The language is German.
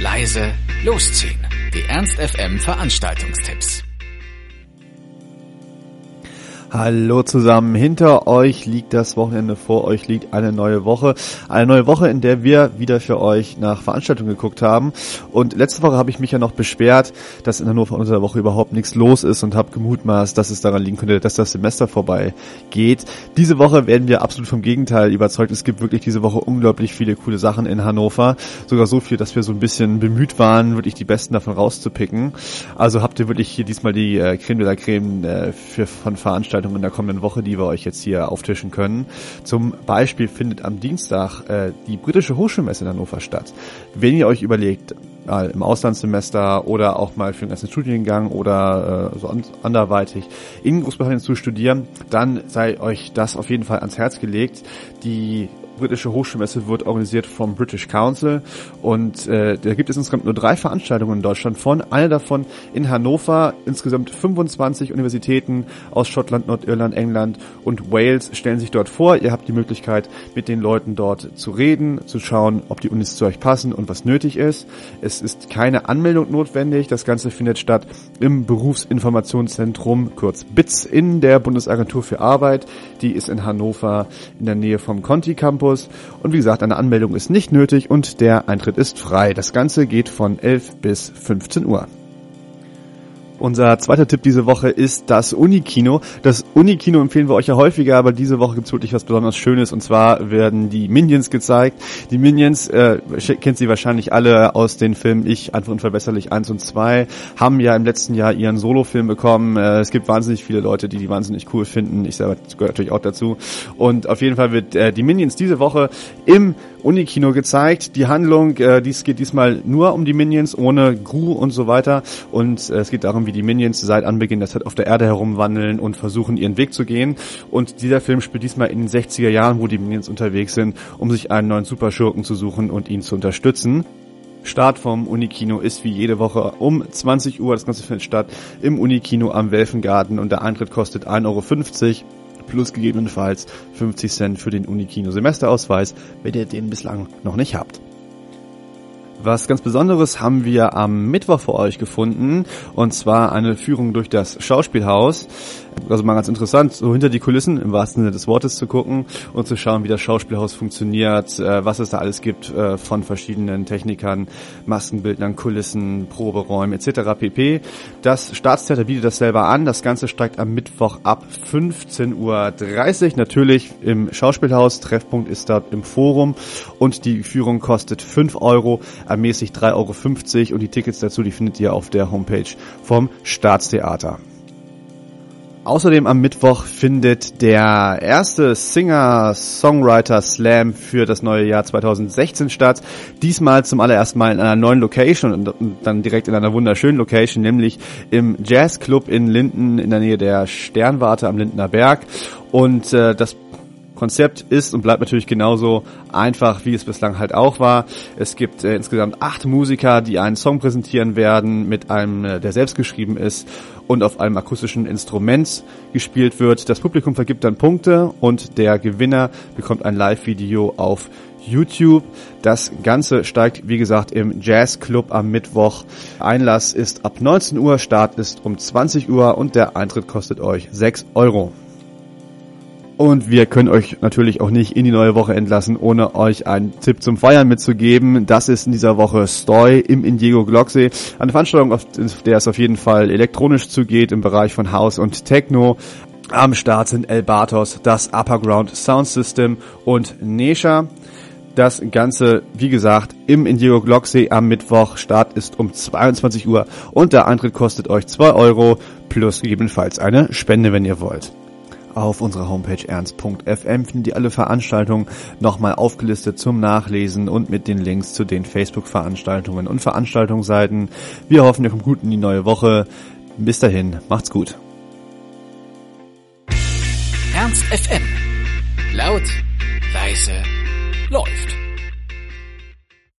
leise, losziehen. Die Ernst FM Veranstaltungstipps. Hallo zusammen, hinter euch liegt das Wochenende, vor euch liegt eine neue Woche. Eine neue Woche, in der wir wieder für euch nach Veranstaltungen geguckt haben. Und letzte Woche habe ich mich ja noch beschwert, dass in Hannover unter der Woche überhaupt nichts los ist und habe gemutmaßt, dass es daran liegen könnte, dass das Semester vorbei geht. Diese Woche werden wir absolut vom Gegenteil überzeugt. Es gibt wirklich diese Woche unglaublich viele coole Sachen in Hannover. Sogar so viel, dass wir so ein bisschen bemüht waren, wirklich die besten davon rauszupicken. Also habt ihr wirklich hier diesmal die äh, Creme de la Creme äh, für, von Veranstaltungen Veranstaltungen in der kommenden Woche, die wir euch jetzt hier auftischen können. Zum Beispiel findet am Dienstag äh, die britische Hochschulmesse in Hannover statt. Wenn ihr euch überlegt, mal im Auslandssemester oder auch mal für einen ganzen Studiengang oder äh, so anderweitig in Großbritannien zu studieren, dann sei euch das auf jeden Fall ans Herz gelegt. Die britische Hochschulmesse wird organisiert vom British Council und äh, da gibt es insgesamt nur drei Veranstaltungen in Deutschland von, eine davon in Hannover, insgesamt 25 Universitäten aus Schottland, Nordirland, England und Wales stellen sich dort vor. Ihr habt die Möglichkeit, mit den Leuten dort zu reden, zu schauen, ob die Unis zu euch passen und was nötig ist. Es ist keine Anmeldung notwendig. Das Ganze findet statt im Berufsinformationszentrum, kurz BITS, in der Bundesagentur für Arbeit. Die ist in Hannover in der Nähe vom Conti Campus Campus. Und wie gesagt, eine Anmeldung ist nicht nötig und der Eintritt ist frei. Das Ganze geht von 11 bis 15 Uhr. Unser zweiter Tipp diese Woche ist das Unikino. Das Unikino empfehlen wir euch ja häufiger, aber diese Woche gibt's wirklich was besonders Schönes und zwar werden die Minions gezeigt. Die Minions, äh, kennt sie wahrscheinlich alle aus den Filmen Ich, einfach unverbesserlich 1 und 2, haben ja im letzten Jahr ihren Solofilm bekommen. Äh, es gibt wahnsinnig viele Leute, die die wahnsinnig cool finden. Ich selber gehöre natürlich auch dazu. Und auf jeden Fall wird äh, die Minions diese Woche im Unikino gezeigt. Die Handlung, äh, dies geht diesmal nur um die Minions, ohne Gru und so weiter. Und äh, es geht darum, wie die Minions seit Anbeginn der Zeit auf der Erde herumwandeln und versuchen, ihren Weg zu gehen. Und dieser Film spielt diesmal in den 60er Jahren, wo die Minions unterwegs sind, um sich einen neuen Superschurken zu suchen und ihn zu unterstützen. Start vom Unikino ist wie jede Woche um 20 Uhr. Das Ganze findet statt im Unikino am Welfengarten und der Eintritt kostet 1,50 Euro plus gegebenenfalls 50 Cent für den Unikino Semesterausweis, wenn ihr den bislang noch nicht habt. Was ganz Besonderes haben wir am Mittwoch für euch gefunden, und zwar eine Führung durch das Schauspielhaus also mal ganz interessant, so hinter die Kulissen im wahrsten Sinne des Wortes zu gucken und zu schauen, wie das Schauspielhaus funktioniert, äh, was es da alles gibt äh, von verschiedenen Technikern, Maskenbildnern, Kulissen, Proberäumen etc. pp. Das Staatstheater bietet das selber an. Das Ganze steigt am Mittwoch ab 15.30 Uhr. Natürlich im Schauspielhaus. Treffpunkt ist dort im Forum und die Führung kostet 5 Euro, ermäßigt 3,50 Euro und die Tickets dazu, die findet ihr auf der Homepage vom Staatstheater. Außerdem am Mittwoch findet der erste Singer-Songwriter-Slam für das neue Jahr 2016 statt. Diesmal zum allerersten Mal in einer neuen Location und dann direkt in einer wunderschönen Location, nämlich im Jazzclub in Linden in der Nähe der Sternwarte am Lindener Berg. Und äh, das Konzept ist und bleibt natürlich genauso einfach, wie es bislang halt auch war. Es gibt äh, insgesamt acht Musiker, die einen Song präsentieren werden mit einem, äh, der selbst geschrieben ist und auf einem akustischen Instrument gespielt wird. Das Publikum vergibt dann Punkte und der Gewinner bekommt ein Live-Video auf YouTube. Das Ganze steigt, wie gesagt, im Jazzclub am Mittwoch. Einlass ist ab 19 Uhr, Start ist um 20 Uhr und der Eintritt kostet euch 6 Euro. Und wir können euch natürlich auch nicht in die neue Woche entlassen, ohne euch einen Tipp zum Feiern mitzugeben. Das ist in dieser Woche Stoy im Indigo Glocksee. Eine Veranstaltung, auf der es auf jeden Fall elektronisch zugeht im Bereich von House und Techno. Am Start sind El Bartos, das Upperground Sound System und Nesha. Das Ganze, wie gesagt, im Indigo Glocksee am Mittwoch. Start ist um 22 Uhr und der Eintritt kostet euch 2 Euro plus gegebenenfalls eine Spende, wenn ihr wollt. Auf unserer Homepage ernst.fm findet ihr alle Veranstaltungen nochmal aufgelistet zum Nachlesen und mit den Links zu den Facebook-Veranstaltungen und Veranstaltungsseiten. Wir hoffen, ihr kommt gut in die neue Woche. Bis dahin, macht's gut. Ernst FM. Laut, leise, läuft.